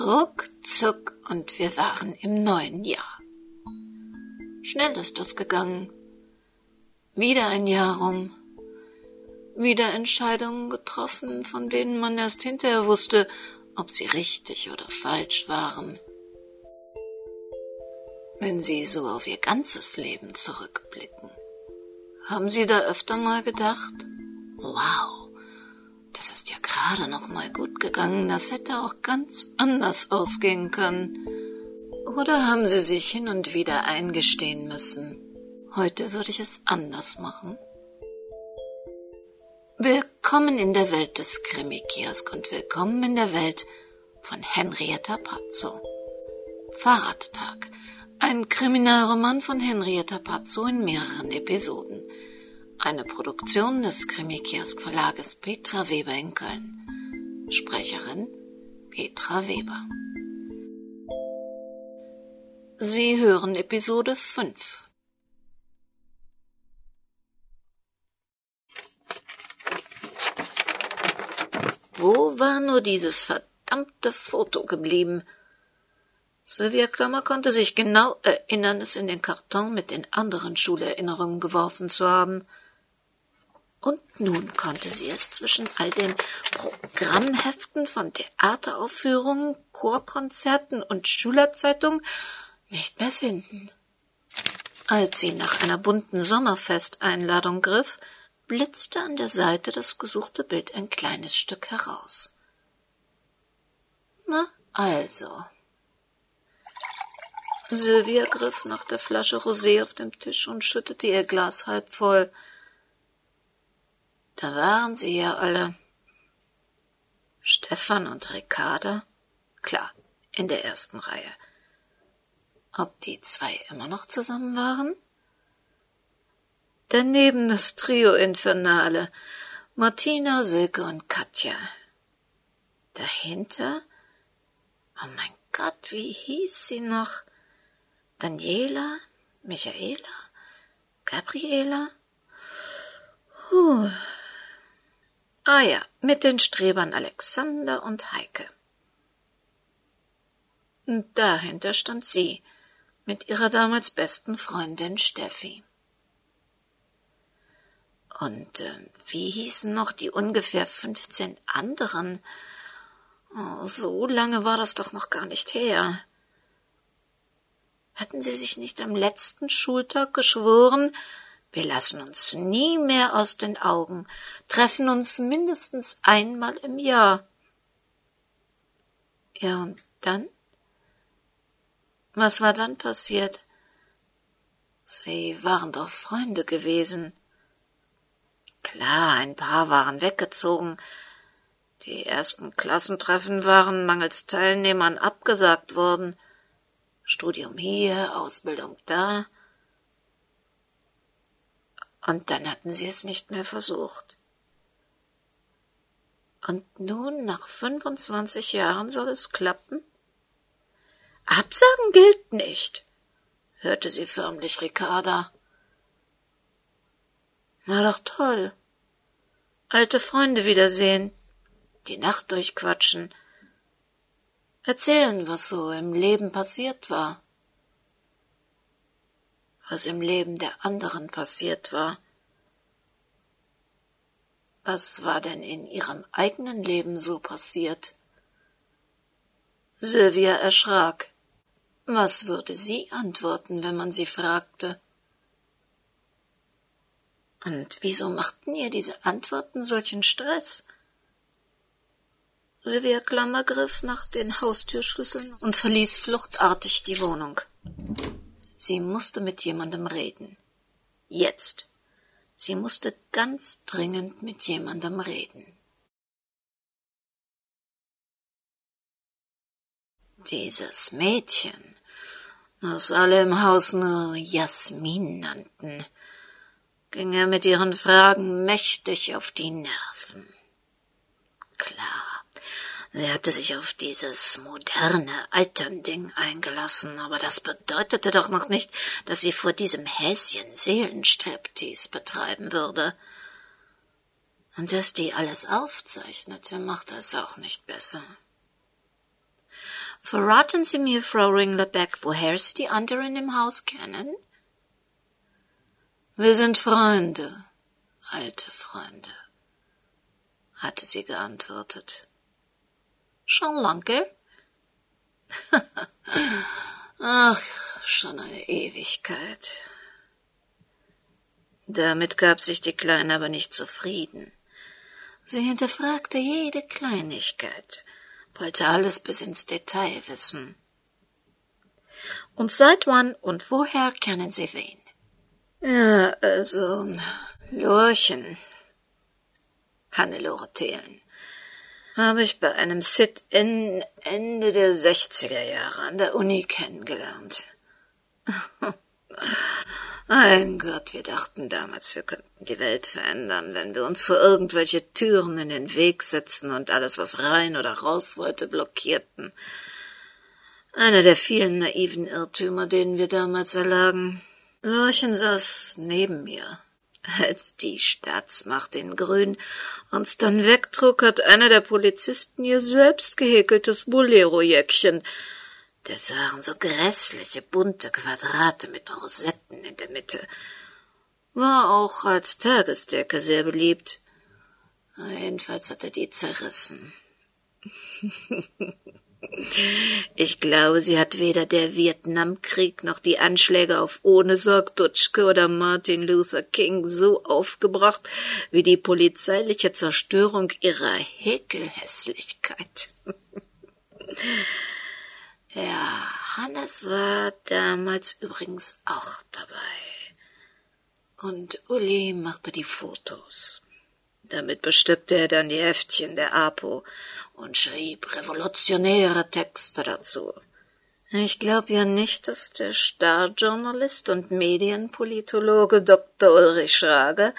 Ruckzuck und wir waren im neuen Jahr. Schnell ist das gegangen. Wieder ein Jahr rum. Wieder Entscheidungen getroffen, von denen man erst hinterher wusste, ob sie richtig oder falsch waren. Wenn Sie so auf Ihr ganzes Leben zurückblicken, haben Sie da öfter mal gedacht, wow, das ist ja gerade noch mal gut gegangen, das hätte auch ganz anders ausgehen können. Oder haben Sie sich hin und wieder eingestehen müssen, heute würde ich es anders machen? Willkommen in der Welt des Krimi-Kiosk und willkommen in der Welt von Henrietta Pazzo. Fahrradtag. Ein Kriminalroman von Henrietta Pazzo in mehreren Episoden. Eine Produktion des Krimi-Kiosk Verlages Petra Weber in Köln. Sprecherin Petra Weber. Sie hören Episode 5. Wo war nur dieses verdammte Foto geblieben? Sylvia Klammer konnte sich genau erinnern, es in den Karton mit den anderen Schulerinnerungen geworfen zu haben. Und nun konnte sie es zwischen all den Programmheften von Theateraufführungen, Chorkonzerten und Schülerzeitungen nicht mehr finden. Als sie nach einer bunten Sommerfesteinladung griff, blitzte an der Seite das gesuchte Bild ein kleines Stück heraus. Na, also. Sylvia griff nach der Flasche Rosé auf dem Tisch und schüttete ihr Glas halb voll. Da waren sie ja alle. Stefan und Ricarda? Klar, in der ersten Reihe. Ob die zwei immer noch zusammen waren? Daneben das Trio Infernale. Martina, Silke und Katja. Dahinter? Oh mein Gott, wie hieß sie noch? Daniela? Michaela? Gabriela? Huh. Ah ja, mit den Strebern Alexander und Heike. Und dahinter stand sie, mit ihrer damals besten Freundin Steffi. Und äh, wie hießen noch die ungefähr fünfzehn anderen? Oh, so lange war das doch noch gar nicht her. Hatten sie sich nicht am letzten Schultag geschworen, wir lassen uns nie mehr aus den Augen, treffen uns mindestens einmal im Jahr. Ja, und dann? Was war dann passiert? Sie waren doch Freunde gewesen. Klar, ein paar waren weggezogen. Die ersten Klassentreffen waren mangels Teilnehmern abgesagt worden. Studium hier, Ausbildung da. Und dann hatten sie es nicht mehr versucht. Und nun, nach 25 Jahren, soll es klappen? Absagen gilt nicht, hörte sie förmlich Ricarda. Na doch toll. Alte Freunde wiedersehen, die Nacht durchquatschen, erzählen, was so im Leben passiert war was im Leben der anderen passiert war. Was war denn in ihrem eigenen Leben so passiert? Sylvia erschrak. Was würde sie antworten, wenn man sie fragte? Und wieso machten ihr diese Antworten solchen Stress? Sylvia Klammer griff nach den Haustürschlüsseln und verließ fluchtartig die Wohnung. Sie musste mit jemandem reden. Jetzt. Sie musste ganz dringend mit jemandem reden. Dieses Mädchen, das alle im Haus nur Jasmin nannten, ging er mit ihren Fragen mächtig auf die Nerven. Klar, Sie hatte sich auf dieses moderne Alternding eingelassen, aber das bedeutete doch noch nicht, dass sie vor diesem Häschen Seelenstriptease betreiben würde. Und dass die alles aufzeichnete, machte es auch nicht besser. Verraten Sie mir, Frau Ringlerbeck, woher Sie die anderen im Haus kennen? Wir sind Freunde, alte Freunde, hatte sie geantwortet. Schon lange? Ach, schon eine Ewigkeit. Damit gab sich die Kleine aber nicht zufrieden. Sie hinterfragte jede Kleinigkeit, wollte alles bis ins Detail wissen. Und seit wann und woher kennen Sie wen? Ja, also, Lorchen, Hannelore Thelen, habe ich bei einem Sit-in Ende der 60er Jahre an der Uni kennengelernt. Mein Gott, wir dachten damals, wir könnten die Welt verändern, wenn wir uns vor irgendwelche Türen in den Weg setzen und alles, was rein oder raus wollte, blockierten. Einer der vielen naiven Irrtümer, denen wir damals erlagen. Lorchen saß neben mir als die Staatsmacht in Grün uns dann wegtrug, hat einer der Polizisten ihr selbst gehäkeltes Bolero-Jäckchen. Das waren so grässliche bunte Quadrate mit Rosetten in der Mitte. War auch als Tagesdecke sehr beliebt. Jedenfalls hat er die zerrissen. Ich glaube, sie hat weder der Vietnamkrieg noch die Anschläge auf Ohnesorg, Dutschke oder Martin Luther King so aufgebracht wie die polizeiliche Zerstörung ihrer Häkelhässlichkeit. ja, Hannes war damals übrigens auch dabei. Und Uli machte die Fotos. Damit bestückte er dann die Heftchen der APO und schrieb revolutionäre Texte dazu. Ich glaube ja nicht, dass der Starjournalist und Medienpolitologe Dr. Ulrich Schrage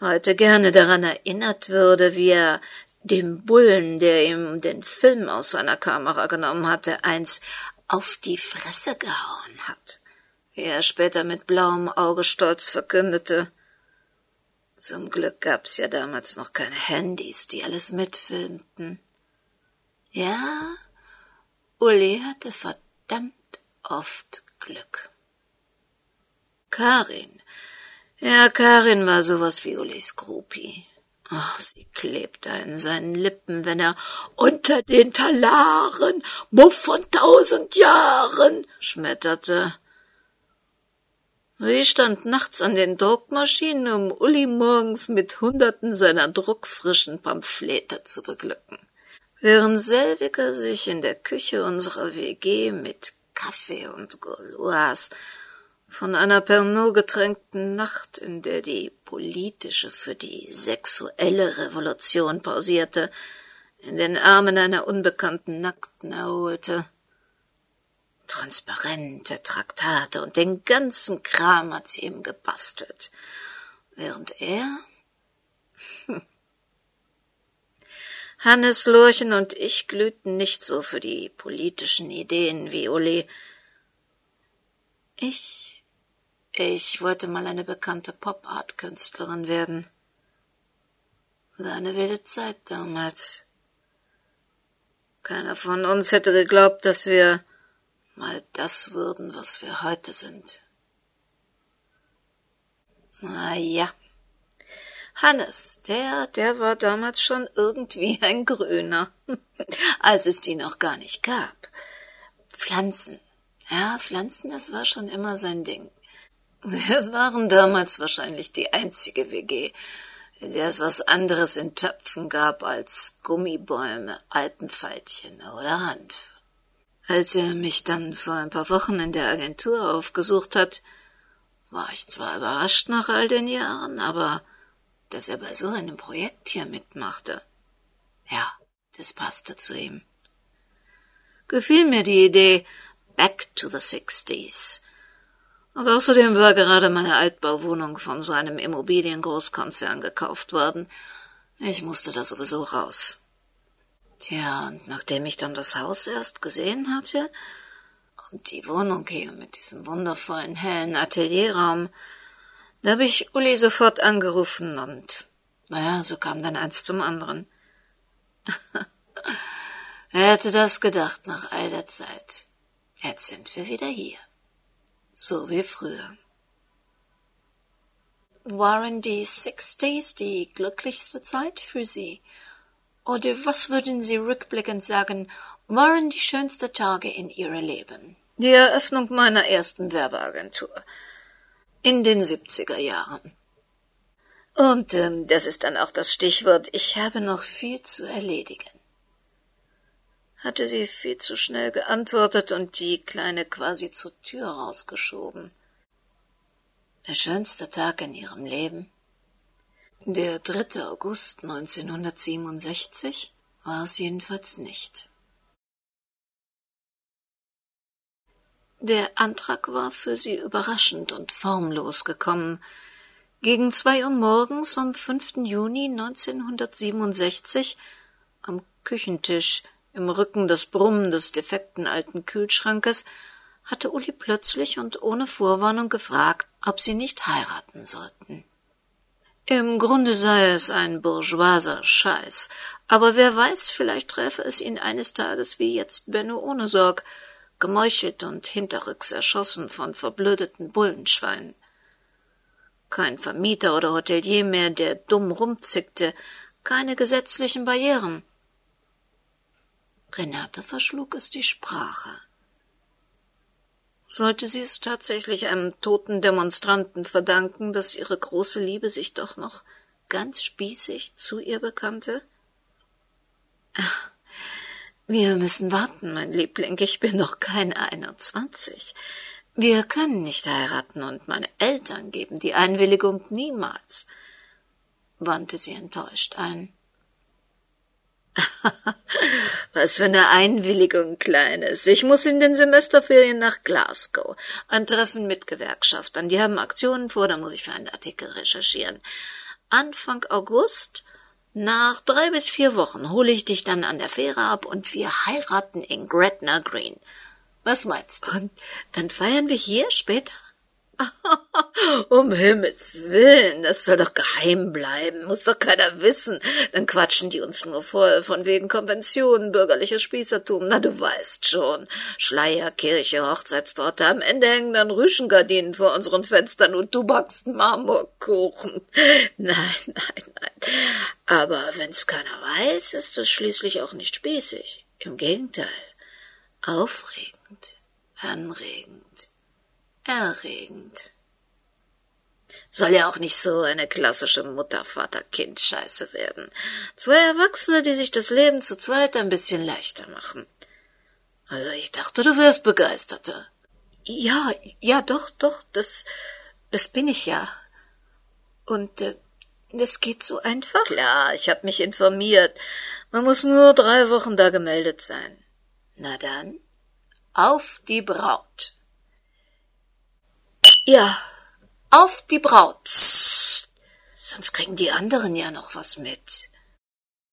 heute gerne daran erinnert würde, wie er dem Bullen, der ihm den Film aus seiner Kamera genommen hatte, eins auf die Fresse gehauen hat. Wie er später mit blauem Auge stolz verkündete. Zum Glück gab's ja damals noch keine Handys, die alles mitfilmten. Ja, Uli hatte verdammt oft Glück. Karin. Ja, Karin war sowas wie Ulis Groupie. Ach, sie klebte in seinen Lippen, wenn er unter den Talaren, Muff von tausend Jahren, schmetterte. Sie stand nachts an den Druckmaschinen, um Uli morgens mit Hunderten seiner druckfrischen Pamphlete zu beglücken während selbiger sich in der Küche unserer WG mit Kaffee und Gauloise von einer Pernod getränkten Nacht, in der die politische für die sexuelle Revolution pausierte, in den Armen einer unbekannten Nackten erholte. Transparente, Traktate und den ganzen Kram hat sie ihm gebastelt, während er Hannes Lurchen und ich glühten nicht so für die politischen Ideen wie Uli. Ich, ich wollte mal eine bekannte Pop-Art-Künstlerin werden. War eine wilde Zeit damals. Keiner von uns hätte geglaubt, dass wir mal das würden, was wir heute sind. Na ja. Hannes, der, der war damals schon irgendwie ein Grüner, als es die noch gar nicht gab. Pflanzen. Ja, Pflanzen, das war schon immer sein Ding. Wir waren damals wahrscheinlich die einzige WG, in der es was anderes in Töpfen gab als Gummibäume, Alpenfaltchen oder Hanf. Als er mich dann vor ein paar Wochen in der Agentur aufgesucht hat, war ich zwar überrascht nach all den Jahren, aber dass er bei so einem Projekt hier mitmachte. Ja, das passte zu ihm. Gefiel mir die Idee Back to the Sixties. Und außerdem war gerade meine Altbauwohnung von so einem Immobiliengroßkonzern gekauft worden. Ich musste da sowieso raus. Tja, und nachdem ich dann das Haus erst gesehen hatte und die Wohnung hier mit diesem wundervollen hellen Atelierraum, da habe ich Uli sofort angerufen und naja, so kam dann eins zum anderen. Wer hätte das gedacht nach all der Zeit? Jetzt sind wir wieder hier. So wie früher. Waren die Sixties die glücklichste Zeit für Sie? Oder was würden Sie rückblickend sagen, waren die schönsten Tage in Ihrem Leben? Die Eröffnung meiner ersten Werbeagentur. In den 70er Jahren. Und ähm, das ist dann auch das Stichwort, ich habe noch viel zu erledigen. Hatte sie viel zu schnell geantwortet und die Kleine quasi zur Tür rausgeschoben. Der schönste Tag in ihrem Leben? Der 3. August 1967 war es jedenfalls nicht. Der Antrag war für sie überraschend und formlos gekommen. Gegen zwei Uhr morgens am 5. Juni 1967 am Küchentisch im Rücken des Brummen des defekten alten Kühlschrankes hatte Uli plötzlich und ohne Vorwarnung gefragt, ob sie nicht heiraten sollten. Im Grunde sei es ein bourgeoiser Scheiß, aber wer weiß, vielleicht treffe es ihn eines Tages wie jetzt Benno ohne Sorg, gemeuchelt und hinterrücks erschossen von verblödeten Bullenschweinen. Kein Vermieter oder Hotelier mehr, der dumm rumzickte, keine gesetzlichen Barrieren. Renate verschlug es die Sprache. Sollte sie es tatsächlich einem toten Demonstranten verdanken, dass ihre große Liebe sich doch noch ganz spießig zu ihr bekannte? Wir müssen warten, mein Liebling, ich bin noch kein einundzwanzig. Wir können nicht heiraten, und meine Eltern geben die Einwilligung niemals, wandte sie enttäuscht ein. Was für eine Einwilligung, Kleines. Ich muss in den Semesterferien nach Glasgow. Ein Treffen mit Gewerkschaftern. Die haben Aktionen vor, da muss ich für einen Artikel recherchieren. Anfang August nach drei bis vier Wochen hole ich dich dann an der Fähre ab und wir heiraten in Gretna Green. Was meinst du? Und dann feiern wir hier später? um Himmels willen, das soll doch geheim bleiben, muss doch keiner wissen. Dann quatschen die uns nur voll, von wegen Konventionen, bürgerliches Spießertum. Na, du weißt schon. Schleier, Kirche, Hochzeitstorte, am Ende hängen dann Rüschengardinen vor unseren Fenstern und du backst Marmorkuchen. Nein, nein, nein. Aber wenn's keiner weiß, ist es schließlich auch nicht spießig. Im Gegenteil. Aufregend, anregend, erregend. Soll ja auch nicht so eine klassische Mutter-Vater-Kind-Scheiße werden. Zwei Erwachsene, die sich das Leben zu zweit ein bisschen leichter machen. Also ich dachte, du wärst begeisterter. Ja, ja, doch, doch, das, das bin ich ja. Und äh, das geht so einfach? Klar, ich hab mich informiert. Man muss nur drei Wochen da gemeldet sein. Na dann, auf die Braut. Ja, auf die Braut. Psst. Sonst kriegen die anderen ja noch was mit.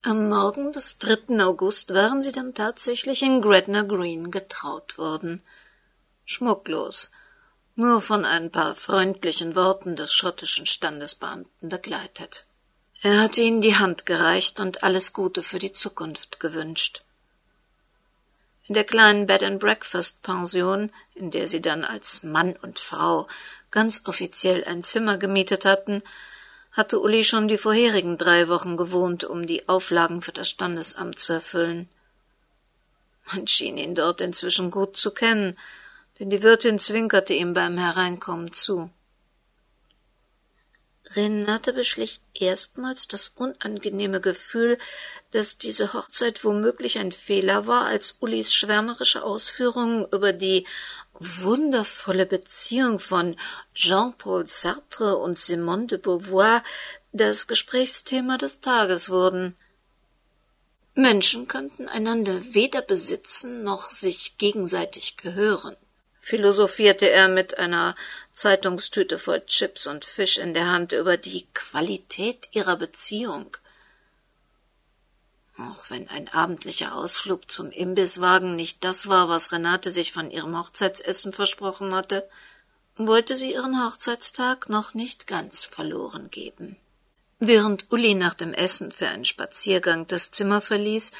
Am Morgen des 3. August waren sie dann tatsächlich in Gretna Green getraut worden. Schmucklos, nur von ein paar freundlichen Worten des schottischen Standesbeamten begleitet. Er hatte ihnen die Hand gereicht und alles Gute für die Zukunft gewünscht. In der kleinen Bed and Breakfast Pension, in der sie dann als Mann und Frau ganz offiziell ein Zimmer gemietet hatten, hatte Uli schon die vorherigen drei Wochen gewohnt, um die Auflagen für das Standesamt zu erfüllen. Man schien ihn dort inzwischen gut zu kennen, denn die Wirtin zwinkerte ihm beim Hereinkommen zu. Renate beschlich erstmals das unangenehme Gefühl, dass diese Hochzeit womöglich ein Fehler war, als Ulis schwärmerische Ausführungen über die wundervolle Beziehung von Jean-Paul Sartre und Simone de Beauvoir das Gesprächsthema des Tages wurden. Menschen könnten einander weder besitzen noch sich gegenseitig gehören philosophierte er mit einer Zeitungstüte voll Chips und Fisch in der Hand über die Qualität ihrer Beziehung. Auch wenn ein abendlicher Ausflug zum Imbisswagen nicht das war, was Renate sich von ihrem Hochzeitsessen versprochen hatte, wollte sie ihren Hochzeitstag noch nicht ganz verloren geben. Während Uli nach dem Essen für einen Spaziergang das Zimmer verließ,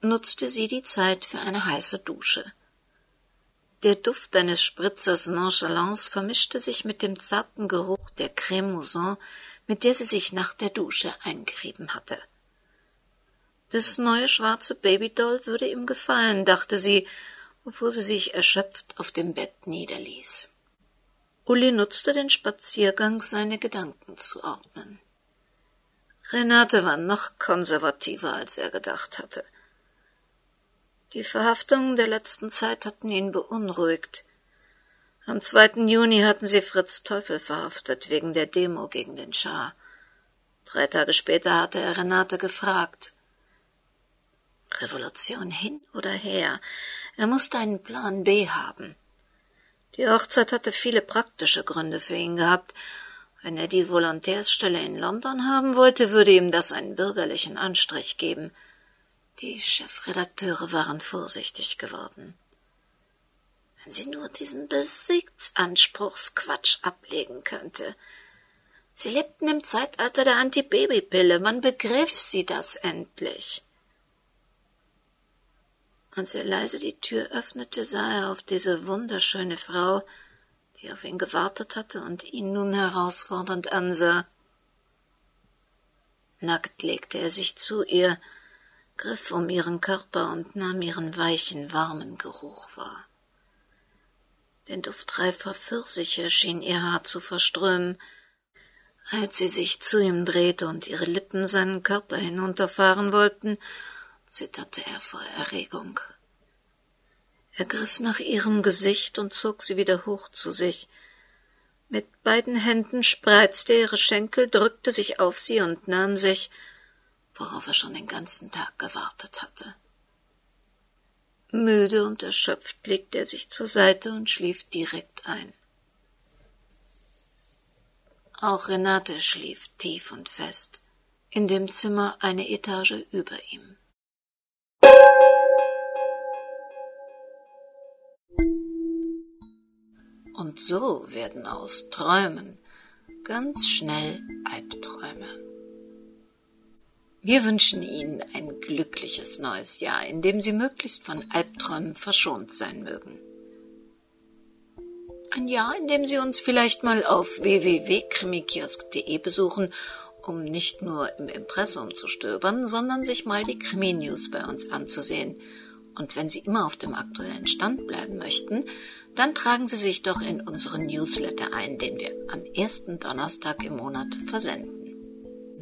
nutzte sie die Zeit für eine heiße Dusche. Der Duft eines Spritzers Nonchalance vermischte sich mit dem zarten Geruch der Creme Mousson, mit der sie sich nach der Dusche eingerieben hatte. Das neue schwarze Babydoll würde ihm gefallen, dachte sie, bevor sie sich erschöpft auf dem Bett niederließ. Uli nutzte den Spaziergang, seine Gedanken zu ordnen. Renate war noch konservativer, als er gedacht hatte. Die Verhaftungen der letzten Zeit hatten ihn beunruhigt. Am 2. Juni hatten sie Fritz Teufel verhaftet wegen der Demo gegen den Schah. Drei Tage später hatte er Renate gefragt. Revolution hin oder her? Er musste einen Plan B haben. Die Hochzeit hatte viele praktische Gründe für ihn gehabt. Wenn er die Volontärsstelle in London haben wollte, würde ihm das einen bürgerlichen Anstrich geben – die Chefredakteure waren vorsichtig geworden. Wenn sie nur diesen Besitzanspruchsquatsch ablegen könnte. Sie lebten im Zeitalter der Antibabypille, man begriff sie das endlich. Als er leise die Tür öffnete, sah er auf diese wunderschöne Frau, die auf ihn gewartet hatte und ihn nun herausfordernd ansah. Nackt legte er sich zu ihr, griff um ihren Körper und nahm ihren weichen, warmen Geruch wahr. Den Duft reifer Pfirsiche schien ihr Haar zu verströmen. Als sie sich zu ihm drehte und ihre Lippen seinen Körper hinunterfahren wollten, zitterte er vor Erregung. Er griff nach ihrem Gesicht und zog sie wieder hoch zu sich. Mit beiden Händen spreizte er ihre Schenkel, drückte sich auf sie und nahm sich, worauf er schon den ganzen Tag gewartet hatte. Müde und erschöpft legte er sich zur Seite und schlief direkt ein. Auch Renate schlief tief und fest, in dem Zimmer eine Etage über ihm. Und so werden aus Träumen ganz schnell Albträume. Wir wünschen Ihnen ein glückliches neues Jahr, in dem Sie möglichst von Albträumen verschont sein mögen. Ein Jahr, in dem Sie uns vielleicht mal auf www.krimikiosk.de besuchen, um nicht nur im Impressum zu stöbern, sondern sich mal die Krimi-News bei uns anzusehen. Und wenn Sie immer auf dem aktuellen Stand bleiben möchten, dann tragen Sie sich doch in unseren Newsletter ein, den wir am ersten Donnerstag im Monat versenden.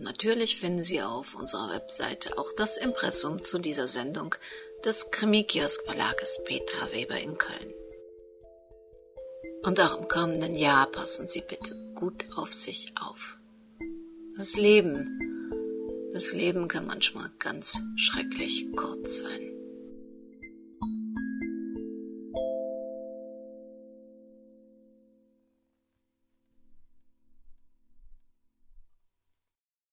Natürlich finden Sie auf unserer Webseite auch das Impressum zu dieser Sendung des Krimikiosk Verlages Petra Weber in Köln. Und auch im kommenden Jahr passen Sie bitte gut auf sich auf. Das Leben, das Leben kann manchmal ganz schrecklich kurz sein.